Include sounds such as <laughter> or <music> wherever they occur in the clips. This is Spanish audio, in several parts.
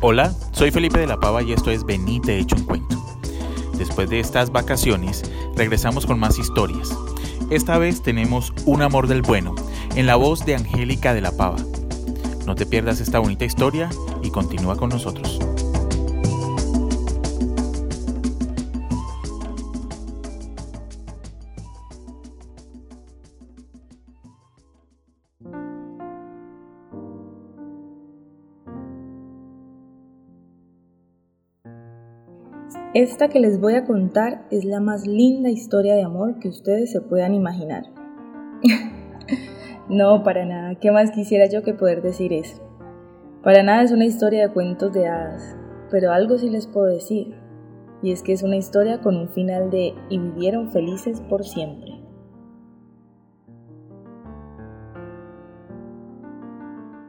Hola, soy Felipe de la Pava y esto es Benite Hecho un Cuento. Después de estas vacaciones, regresamos con más historias. Esta vez tenemos Un Amor del Bueno, en la voz de Angélica de la Pava. No te pierdas esta bonita historia y continúa con nosotros. Esta que les voy a contar es la más linda historia de amor que ustedes se puedan imaginar. <laughs> no, para nada, ¿qué más quisiera yo que poder decir eso? Para nada es una historia de cuentos de hadas, pero algo sí les puedo decir, y es que es una historia con un final de y vivieron felices por siempre.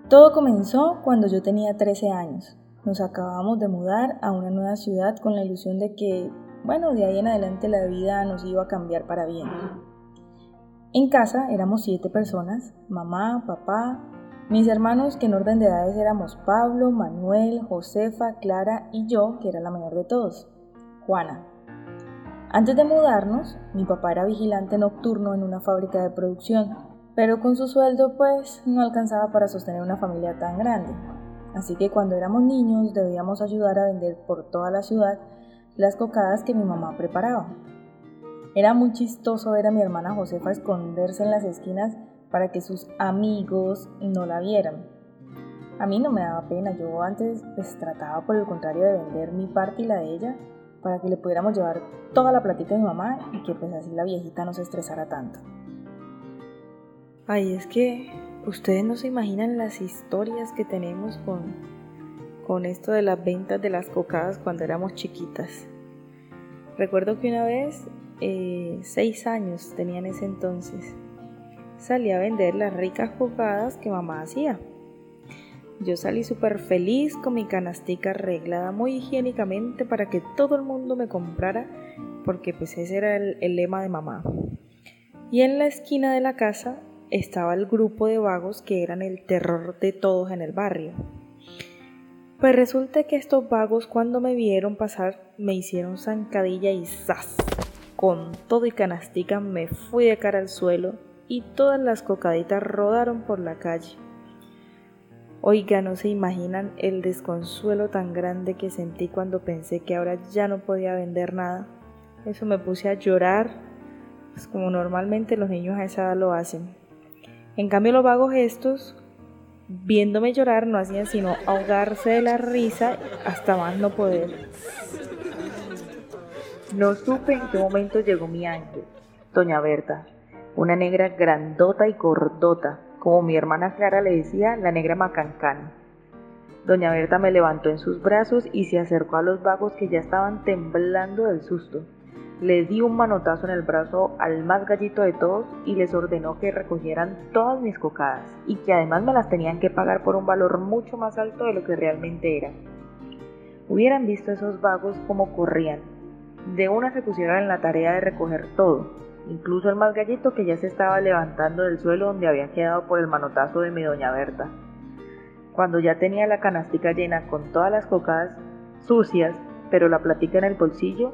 Todo comenzó cuando yo tenía 13 años. Nos acabamos de mudar a una nueva ciudad con la ilusión de que, bueno, de ahí en adelante la vida nos iba a cambiar para bien. En casa éramos siete personas, mamá, papá, mis hermanos que en orden de edades éramos Pablo, Manuel, Josefa, Clara y yo, que era la mayor de todos, Juana. Antes de mudarnos, mi papá era vigilante nocturno en una fábrica de producción, pero con su sueldo pues no alcanzaba para sostener una familia tan grande. Así que cuando éramos niños debíamos ayudar a vender por toda la ciudad las cocadas que mi mamá preparaba. Era muy chistoso ver a mi hermana Josefa esconderse en las esquinas para que sus amigos no la vieran. A mí no me daba pena, yo antes pues, trataba por el contrario de vender mi parte y la de ella para que le pudiéramos llevar toda la platita de mi mamá y que pues así la viejita no se estresara tanto. Ay, es que Ustedes no se imaginan las historias que tenemos con, con esto de las ventas de las cocadas cuando éramos chiquitas. Recuerdo que una vez, eh, seis años tenía en ese entonces, salí a vender las ricas cocadas que mamá hacía. Yo salí súper feliz con mi canastica arreglada muy higiénicamente para que todo el mundo me comprara, porque pues ese era el lema de mamá. Y en la esquina de la casa estaba el grupo de vagos que eran el terror de todos en el barrio. Pues resulta que estos vagos cuando me vieron pasar me hicieron zancadilla y ¡zas! Con todo y canastica me fui de cara al suelo y todas las cocaditas rodaron por la calle. Oiga, no se imaginan el desconsuelo tan grande que sentí cuando pensé que ahora ya no podía vender nada. Eso me puse a llorar, pues como normalmente los niños a esa edad lo hacen. En cambio los vagos estos, viéndome llorar, no hacían sino ahogarse de la risa hasta más no poder. No supe en qué momento llegó mi ángel, doña Berta, una negra grandota y gordota, como mi hermana Clara le decía, la negra macancana. Doña Berta me levantó en sus brazos y se acercó a los vagos que ya estaban temblando del susto le di un manotazo en el brazo al más gallito de todos y les ordenó que recogieran todas mis cocadas y que además me las tenían que pagar por un valor mucho más alto de lo que realmente era. Hubieran visto esos vagos como corrían. De una se pusieron en la tarea de recoger todo, incluso el más gallito que ya se estaba levantando del suelo donde había quedado por el manotazo de mi doña Berta. Cuando ya tenía la canastica llena con todas las cocadas sucias, pero la platica en el bolsillo,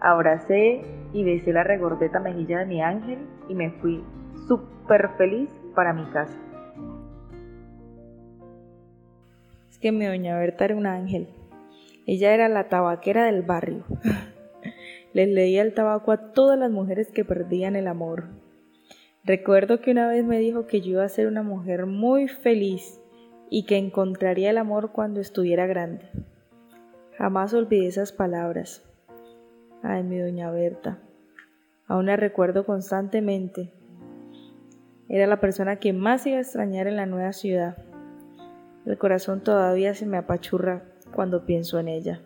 Abracé y besé la regordeta mejilla de mi ángel y me fui súper feliz para mi casa. Es que mi doña Berta era un ángel. Ella era la tabaquera del barrio. <laughs> Les leía el tabaco a todas las mujeres que perdían el amor. Recuerdo que una vez me dijo que yo iba a ser una mujer muy feliz y que encontraría el amor cuando estuviera grande. Jamás olvidé esas palabras. Ay, mi doña Berta. Aún la recuerdo constantemente. Era la persona que más iba a extrañar en la nueva ciudad. El corazón todavía se me apachurra cuando pienso en ella.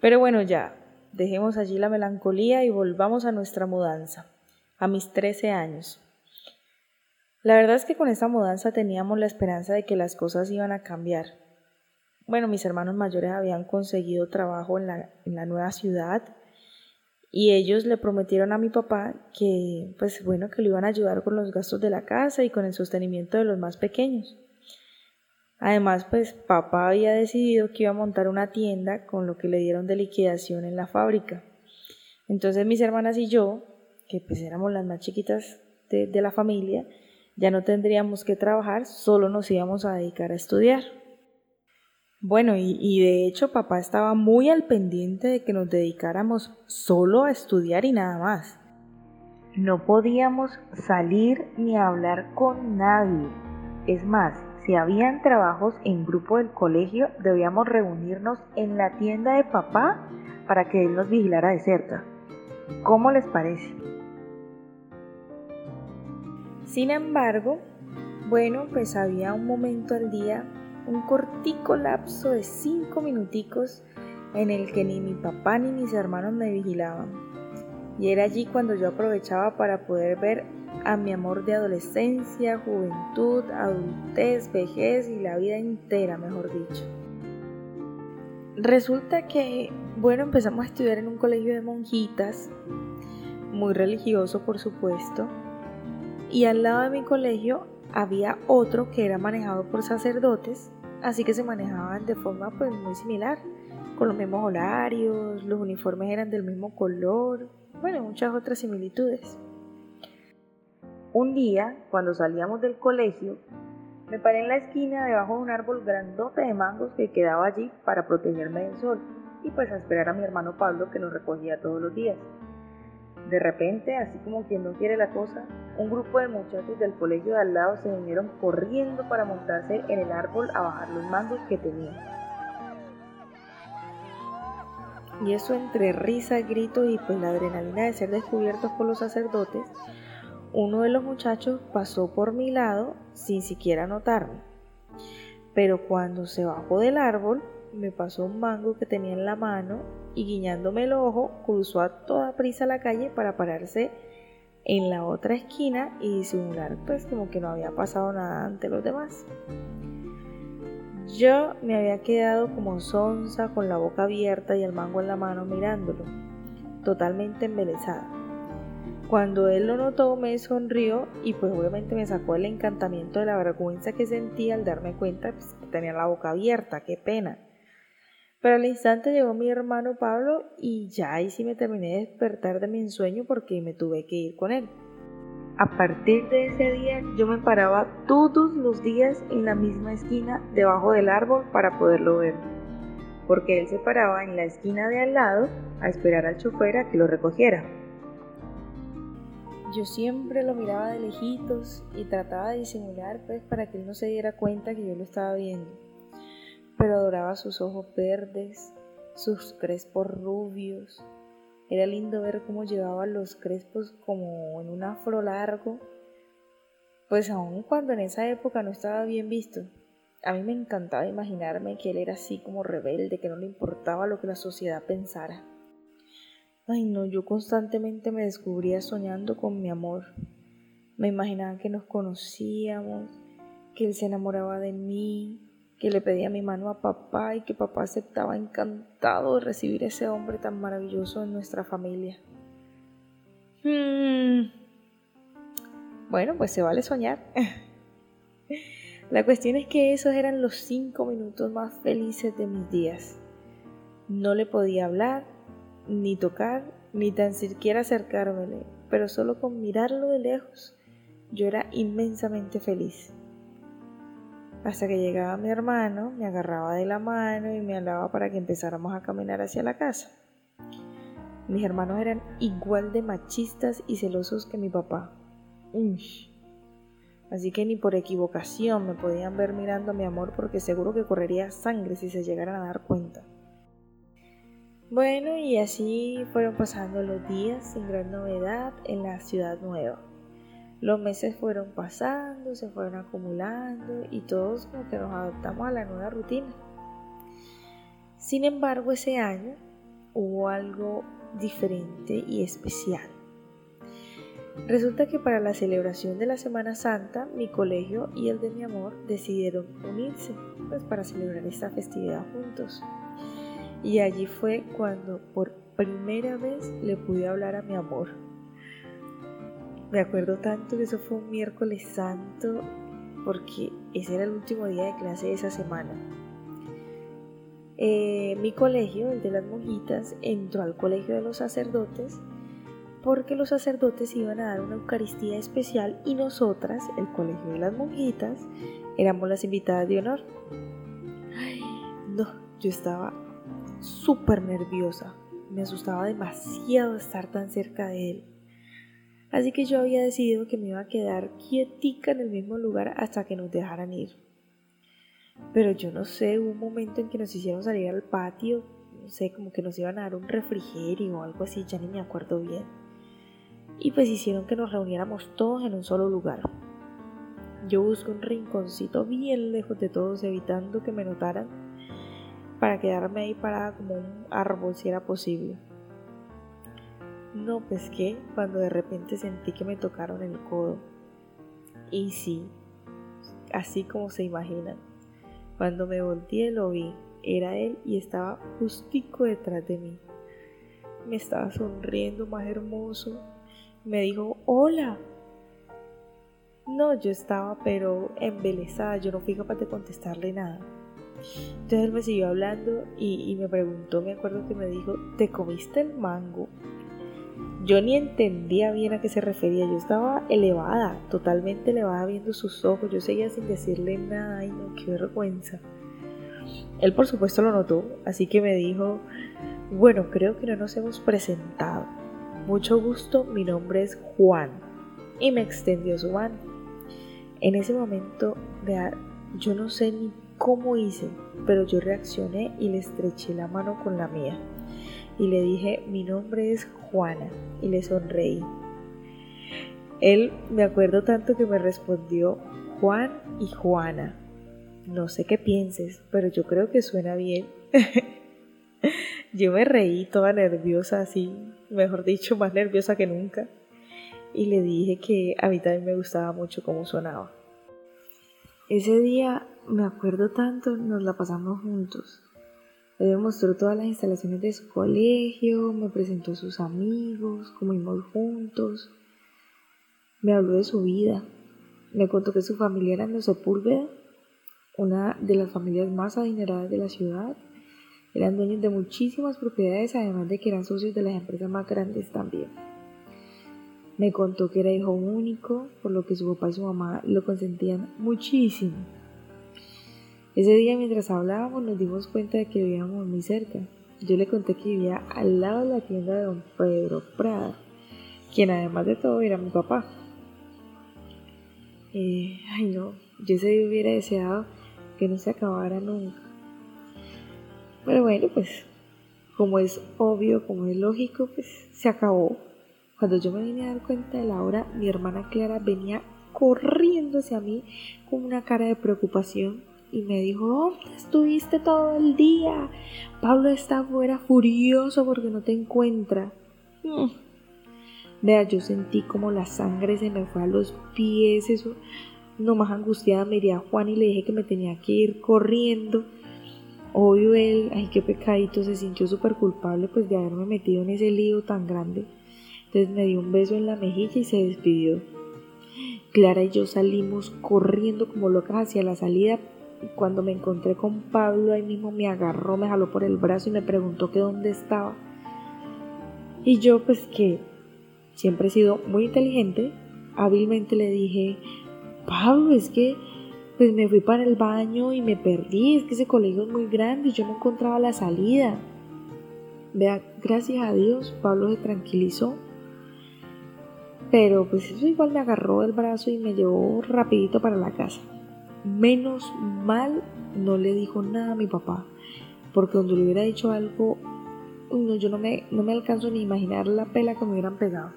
Pero bueno, ya, dejemos allí la melancolía y volvamos a nuestra mudanza, a mis 13 años. La verdad es que con esta mudanza teníamos la esperanza de que las cosas iban a cambiar, bueno, mis hermanos mayores habían conseguido trabajo en la, nueva ciudad y ellos le prometieron a mi papá que, pues bueno, que le iban a ayudar con los gastos de la casa y con el sostenimiento de los más pequeños. Además, pues papá había decidido que iba a montar una tienda con lo que le dieron de liquidación en la fábrica. Entonces mis hermanas y yo, que pues éramos las más chiquitas de, de la familia, ya no tendríamos que trabajar, solo nos íbamos a dedicar a estudiar. Bueno, y, de hecho papá estaba muy al pendiente de que nos dedicáramos solo a estudiar y nada más. No podíamos salir ni hablar con nadie. Es más, si habían trabajos en grupo del colegio, debíamos reunirnos en la tienda de papá para que él nos vigilara de cerca. ¿Cómo les parece? Sin embargo, bueno, pues había un momento al día un cortico lapso de cinco minuticos en el que ni mi papá ni mis hermanos me vigilaban. Y era allí cuando yo aprovechaba para poder ver a mi amor de adolescencia, juventud, adultez, vejez y la vida entera, mejor dicho. Resulta que, bueno, empezamos a estudiar en un colegio de monjitas, muy religioso por supuesto, y al lado de mi colegio había otro que era manejado por sacerdotes así que se manejaban de forma pues muy similar, con los mismos horarios, los uniformes eran del mismo color, bueno, muchas otras similitudes. Un día, cuando salíamos del colegio, me paré en la esquina debajo de un árbol grandote de mangos que quedaba allí para protegerme del sol y pues a esperar a mi hermano Pablo que nos recogía todos los días. De repente, así como quien no quiere la cosa, un grupo de muchachos del colegio de al lado se vinieron corriendo para montarse en el árbol a bajar los mangos que tenían. Y eso entre risa, gritos y pues la adrenalina de ser descubiertos por los sacerdotes, uno de los muchachos pasó por mi lado sin siquiera notarme. Pero cuando se bajó del árbol, me pasó un mango que tenía en la mano y guiñándome el ojo cruzó a toda prisa la calle para pararse en la otra esquina y disimular pues como que no había pasado nada ante los demás. Yo me había quedado como sonza con la boca abierta y el mango en la mano mirándolo, totalmente embelesada. Cuando él lo notó me sonrió y pues obviamente me sacó el encantamiento de la vergüenza que sentía al darme cuenta pues, que tenía la boca abierta, qué pena. Pero al instante llegó mi hermano Pablo y ya ahí sí me terminé de despertar de mi ensueño porque me tuve que ir con él. A partir de ese día yo me paraba todos los días en la misma esquina debajo del árbol para poderlo ver, porque él se paraba en la esquina de al lado a esperar al chofer a que lo recogiera. Yo siempre lo miraba de lejitos y trataba de disimular pues para que él no se diera cuenta que yo lo estaba viendo pero adoraba sus ojos verdes, sus crespos rubios. Era lindo ver cómo llevaba los crespos como en un afro largo, pues aun cuando en esa época no estaba bien visto. A mí me encantaba imaginarme que él era así como rebelde, que no le importaba lo que la sociedad pensara. Ay no, yo constantemente me descubría soñando con mi amor. Me imaginaba que nos conocíamos, que él se enamoraba de mí, que le pedía mi mano a papá y que papá aceptaba encantado de recibir ese hombre tan maravilloso en nuestra familia. Hmm. Bueno, pues se vale soñar. <laughs> La cuestión es que esos eran los cinco minutos más felices de mis días. No le podía hablar, ni tocar, ni tan siquiera acercármele, pero solo con mirarlo de lejos yo era inmensamente feliz hasta que llegaba mi hermano, me agarraba de la mano y me hablaba para que empezáramos a caminar hacia la casa. Mis hermanos eran igual de machistas y celosos que mi papá. Así que ni por equivocación me podían ver mirando a mi amor porque seguro que correría sangre si se llegaran a dar cuenta. Bueno, y así fueron pasando los días sin gran novedad en la ciudad nueva. Los meses fueron pasando, se fueron acumulando y todos como que nos adaptamos a la nueva rutina. Sin embargo, ese año hubo algo diferente y especial. Resulta que para la celebración de la Semana Santa, mi colegio y el de mi amor decidieron unirse pues, para celebrar esta festividad juntos. Y allí fue cuando por primera vez le pude hablar a mi amor. Me acuerdo tanto que eso fue un miércoles santo porque ese era el último día de clase de esa semana. Eh, mi colegio, el de las monjitas, entró al colegio de los sacerdotes porque los sacerdotes iban a dar una Eucaristía especial y nosotras, el colegio de las monjitas, éramos las invitadas de honor. Ay, no, yo estaba súper nerviosa, me asustaba demasiado estar tan cerca de él. Así que yo había decidido que me iba a quedar quietica en el mismo lugar hasta que nos dejaran ir. Pero yo no sé, hubo un momento en que nos hicieron salir al patio, no sé, como que nos iban a dar un refrigerio o algo así, ya ni me acuerdo bien y pues hicieron que nos reuniéramos todos en un solo lugar. Yo busqué un rinconcito bien lejos de todos, evitando que me notaran, para quedarme ahí parada como un árbol si era posible. No pesqué cuando de repente sentí que me tocaron el codo. Y sí, así como se imaginan. Cuando me volteé lo vi, era él y estaba justico detrás de mí. Me estaba sonriendo más hermoso me dijo, hola. No, yo estaba pero embelesada, yo no fui capaz de contestarle nada. Entonces él me siguió hablando y, me preguntó, me acuerdo que me dijo, ¿te comiste el mango? Yo ni entendía bien a qué se refería, yo estaba elevada, totalmente elevada viendo sus ojos, yo seguía sin decirle nada, y no, qué vergüenza. Él por supuesto lo notó, así que me dijo, bueno, creo que no nos hemos presentado. Mucho gusto, mi nombre es Juan. Y me extendió su mano. En ese momento, yo no sé ni cómo hice, pero yo reaccioné y le estreché la mano con la mía. Y le dije, mi nombre es Juana. Y le sonreí. Él me acuerdo tanto que me respondió Juan y Juana. No sé qué pienses, pero yo creo que suena bien. <laughs> Yo me reí toda nerviosa, así, mejor dicho, más nerviosa que nunca. Y le dije que a mí también me gustaba mucho cómo sonaba. Ese día, me acuerdo tanto, nos la pasamos juntos. Me mostró todas las instalaciones de su colegio, me presentó a sus amigos, comimos juntos. Me habló de su vida. Me contó que su familia era en Sepúlveda, una de las familias más adineradas de la ciudad eran dueños de muchísimas propiedades, además de que eran socios de las empresas más grandes también. Me contó que era hijo único, por lo que su papá y su mamá lo consentían muchísimo. Ese día mientras hablábamos nos dimos cuenta de que vivíamos muy cerca. Yo le conté que vivía al lado de la tienda de don Pedro Prada, quien además de todo era mi papá. Eh, ay no, yo ese día hubiera deseado que no se acabara nunca. Pero bueno, pues como es obvio, como es lógico, pues se acabó. Cuando yo me vine a dar cuenta de la hora, mi hermana Clara venía corriendo hacia mí con una cara de preocupación y me dijo, ¿dónde estuviste todo el día? Pablo está afuera furioso porque no te encuentra. Mm. Vea, yo sentí como la sangre se me fue a los pies, eso, más angustiada me iría a Juan y le dije que me tenía que ir corriendo Obvio él, ay qué pecadito, se sintió súper culpable pues de haberme metido en ese lío tan grande. Entonces me dio un beso en la mejilla y se despidió. Clara y yo salimos corriendo como locas hacia la salida. Cuando me encontré con Pablo, ahí mismo me agarró, me jaló por el brazo y me preguntó que dónde estaba. Y yo pues que siempre he sido muy inteligente, hábilmente le dije, Pablo, es que pues me fui para el baño y me perdí, es que ese colegio es muy grande y yo no encontraba la salida. Vea, gracias a Dios, Pablo se tranquilizó, pero pues eso igual me agarró el brazo y me llevó rapidito para la casa. Menos mal no le dijo nada a mi papá, porque cuando le hubiera dicho algo, yo no me, no me alcanzo ni a imaginar la pela que me hubieran pegado.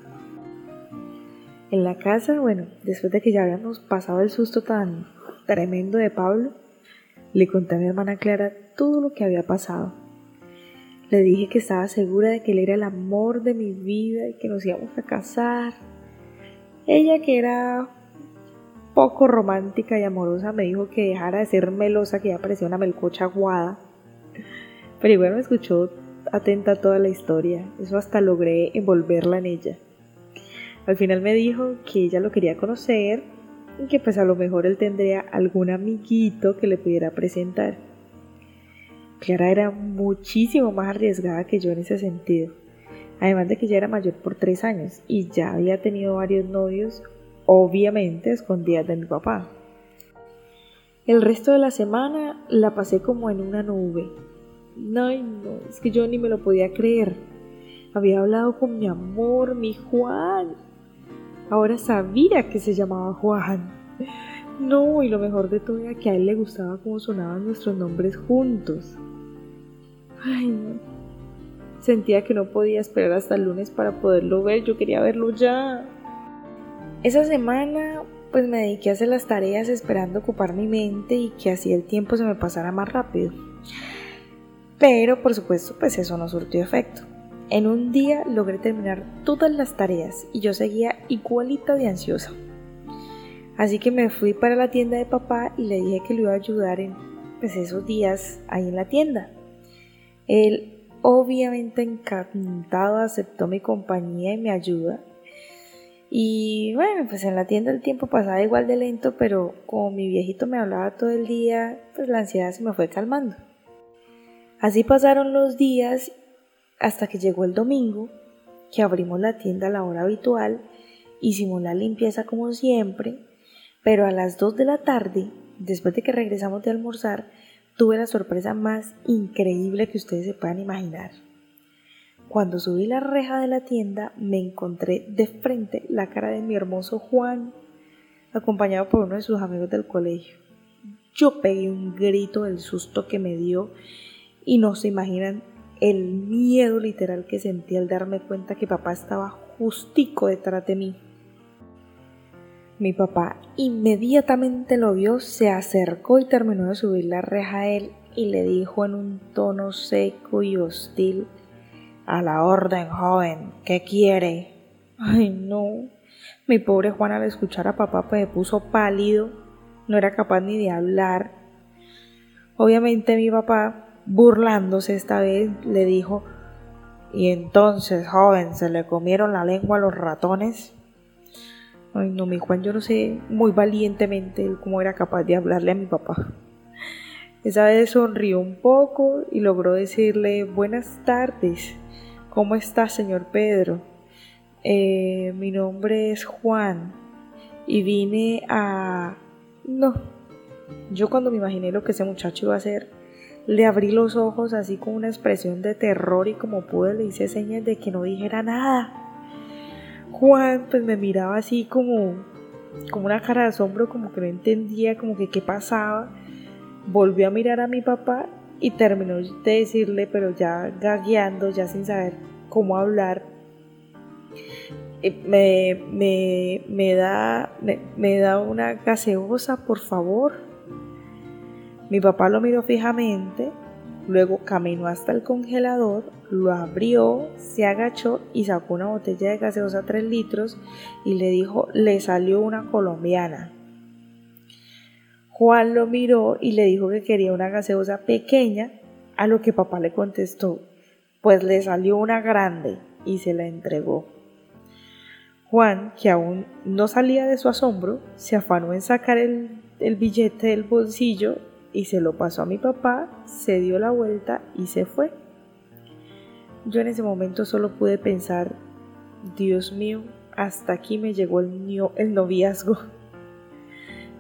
En la casa, bueno, después de que ya habíamos pasado el susto tan tremendo de Pablo, le conté a mi hermana Clara todo lo que había pasado. Le dije que estaba segura de que él era el amor de mi vida y que nos íbamos a casar. Ella, que era poco romántica y amorosa, me dijo que dejara de ser melosa, que ya parecía una melcocha aguada. Pero igual me escuchó atenta a toda la historia, eso hasta logré envolverla en ella. Al final me dijo que ella lo quería conocer y que pues a lo mejor él tendría algún amiguito que le pudiera presentar. Clara era muchísimo más arriesgada que yo en ese sentido. Además de que ya era mayor por tres años y ya había tenido varios novios, obviamente escondidas de mi papá. El resto de la semana la pasé como en una nube. No, no, es que yo ni me lo podía creer. Había hablado con mi amor, mi Juan. Ahora sabía que se llamaba Juan. No, y lo mejor de todo era que a él le gustaba cómo sonaban nuestros nombres juntos. Ay, no. Sentía que no podía esperar hasta el lunes para poderlo ver, yo quería verlo ya. Esa semana pues me dediqué a hacer las tareas esperando ocupar mi mente y que así el tiempo se me pasara más rápido. Pero por supuesto pues eso no surtió efecto. En un día logré terminar todas las tareas y yo seguía igualita de ansiosa. Así que me fui para la tienda de papá y le dije que lo iba a ayudar en pues, esos días ahí en la tienda. Él obviamente encantado aceptó mi compañía y mi ayuda. Y bueno, pues en la tienda el tiempo pasaba igual de lento, pero como mi viejito me hablaba todo el día, pues la ansiedad se me fue calmando. Así pasaron los días hasta que llegó el domingo, que abrimos la tienda a la hora habitual, hicimos la limpieza como siempre, pero a las 2 de la tarde, después de que regresamos de almorzar, tuve la sorpresa más increíble que ustedes se puedan imaginar. Cuando subí la reja de la tienda me encontré de frente la cara de mi hermoso Juan, acompañado por uno de sus amigos del colegio. Yo pegué un grito del susto que me dio y no se imaginan el miedo literal que sentí al darme cuenta que papá estaba justico detrás de mí. Mi papá inmediatamente lo vio, se acercó y terminó de subir la reja a él y le dijo en un tono seco y hostil, a la orden, joven, ¿qué quiere? Ay, no. Mi pobre Juan al escuchar a papá pues se puso pálido, no era capaz ni de hablar. Obviamente mi papá, burlándose esta vez, le dijo, ¿y entonces, joven, se le comieron la lengua a los ratones? Ay, no, mi Juan, yo no sé muy valientemente cómo era capaz de hablarle a mi papá. Esa vez sonrió un poco y logró decirle buenas tardes. ¿Cómo está, señor Pedro? Eh, mi nombre es Juan y vine a... No, yo cuando me imaginé lo que ese muchacho iba a hacer, le abrí los ojos así con una expresión de terror y como pude le hice señas de que no dijera nada. Juan pues me miraba así como, como una cara de asombro, como que no entendía como que qué pasaba. Volvió a mirar a mi papá y terminó de decirle, pero ya gagueando, ya sin saber cómo hablar, eh, me, me, me da, me, me da una gaseosa, por favor. Mi papá lo miró fijamente Luego caminó hasta el congelador, lo abrió, se agachó y sacó una botella de gaseosa 3 litros y le dijo, le salió una colombiana. Juan lo miró y le dijo que quería una gaseosa pequeña, a lo que papá le contestó, pues le salió una grande y se la entregó. Juan, que aún no salía de su asombro, se afanó en sacar el, billete del bolsillo y se lo pasó a mi papá, se dio la vuelta y se fue. Yo en ese momento solo pude pensar, Dios mío, hasta aquí me llegó el noviazgo.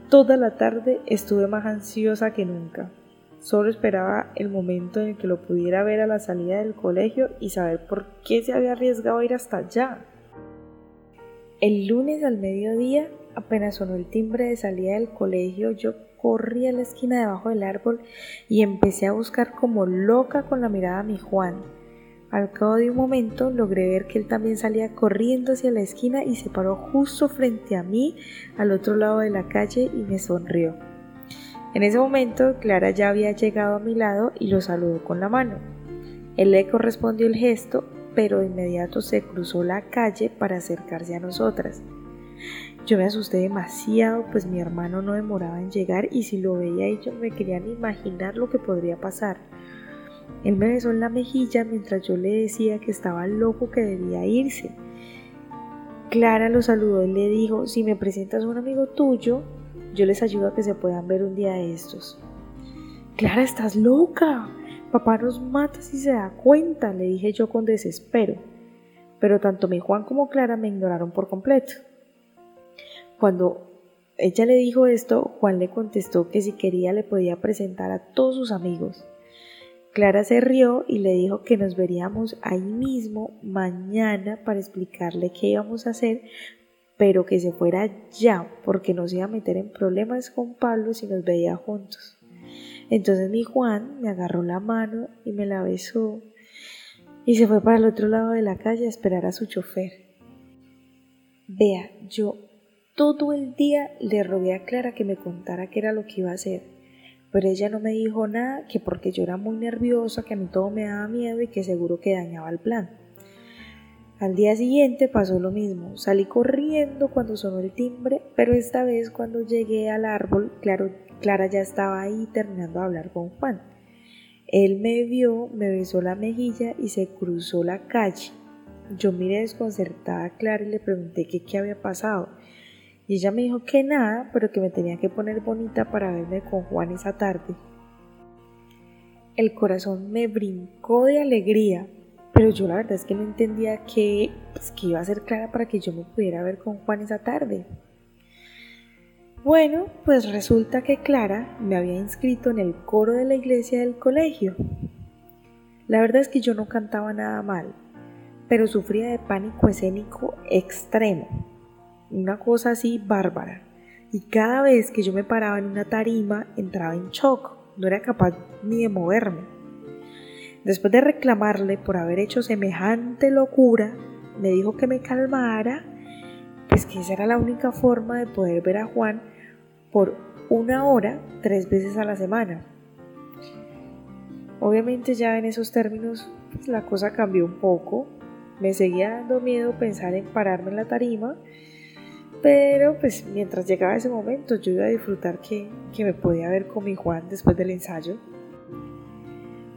Toda la tarde estuve más ansiosa que nunca. Solo esperaba el momento en el que lo pudiera ver a la salida del colegio y saber por qué se había arriesgado a ir hasta allá. El lunes al mediodía, apenas sonó el timbre de salida del colegio, yo corrí a la esquina debajo del árbol y empecé a buscar como loca con la mirada a mi Juan. Al cabo de un momento logré ver que él también salía corriendo hacia la esquina y se paró justo frente a mí al otro lado de la calle y me sonrió. En ese momento Clara ya había llegado a mi lado y lo saludó con la mano. Él le correspondió el gesto, pero de inmediato se cruzó la calle para acercarse a nosotras. Yo me asusté demasiado, pues mi hermano no demoraba en llegar y si lo veía yo me querían imaginar lo que podría pasar. Él me besó en la mejilla mientras yo le decía que estaba loco que debía irse. Clara lo saludó y le dijo, si me presentas a un amigo tuyo, yo les ayudo a que se puedan ver un día de estos. Clara, estás loca. Papá nos mata si se da cuenta, le dije yo con desespero. Pero tanto mi Juan como Clara me ignoraron por completo. Cuando ella le dijo esto, Juan le contestó que si quería le podía presentar a todos sus amigos. Clara se rió y le dijo que nos veríamos ahí mismo mañana para explicarle qué íbamos a hacer, pero que se fuera ya, porque nos iba a meter en problemas con Pablo si nos veía juntos. Entonces mi Juan me agarró la mano y me la besó y se fue para el otro lado de la calle a esperar a su chofer. Vea, yo todo el día le rogué a Clara que me contara qué era lo que iba a hacer, pero ella no me dijo nada, que porque yo era muy nerviosa, que a mí todo me daba miedo y que seguro que dañaba el plan. Al día siguiente pasó lo mismo, salí corriendo cuando sonó el timbre, pero esta vez cuando llegué al árbol, claro, Clara ya estaba ahí terminando de hablar con Juan. Él me vio, me besó la mejilla y se cruzó la calle. Yo miré desconcertada a Clara y le pregunté qué había pasado. Y ella me dijo que nada, pero que me tenía que poner bonita para verme con Juan esa tarde. El corazón me brincó de alegría, pero yo la verdad es que no entendía qué, pues, iba a ser Clara para que yo me pudiera ver con Juan esa tarde. Bueno, pues resulta que Clara me había inscrito en el coro de la iglesia del colegio. La verdad es que yo no cantaba nada mal, pero sufría de pánico escénico extremo, una cosa así bárbara. Y cada vez que yo me paraba en una tarima entraba en shock, no era capaz ni de moverme. Después de reclamarle por haber hecho semejante locura, me dijo que me calmara, pues que esa era la única forma de poder ver a Juan por una hora tres veces a la semana. Obviamente ya en esos términos pues, la cosa cambió un poco. Me seguía dando miedo pensar en pararme en la tarima, pero pues mientras llegaba ese momento yo iba a disfrutar que, que me podía ver con mi Juan después del ensayo.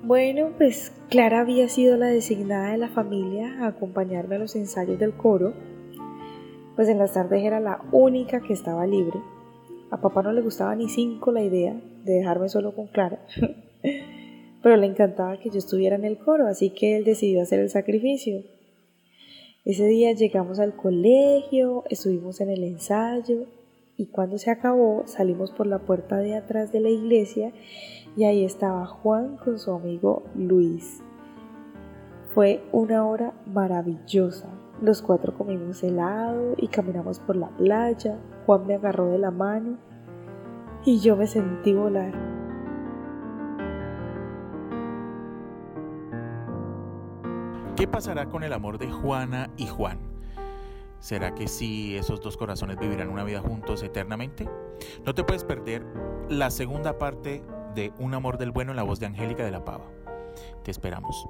Bueno, pues Clara había sido la designada de la familia a acompañarme a los ensayos del coro, pues en las tardes era la única que estaba libre a papá no le gustaba ni cinco la idea de dejarme solo con Clara, <laughs> pero le encantaba que yo estuviera en el coro, así que él decidió hacer el sacrificio. Ese día llegamos al colegio, estuvimos en el ensayo y cuando se acabó salimos por la puerta de atrás de la iglesia y ahí estaba Juan con su amigo Luis. Fue una hora maravillosa. Los cuatro comimos helado y caminamos por la playa. Juan me agarró de la mano y yo me sentí volar. ¿Qué pasará con el amor de Juana y Juan? ¿Será que sí esos dos corazones vivirán una vida juntos eternamente? No te puedes perder la segunda parte de Un amor del bueno en la voz de Angélica de la Pava. Te esperamos.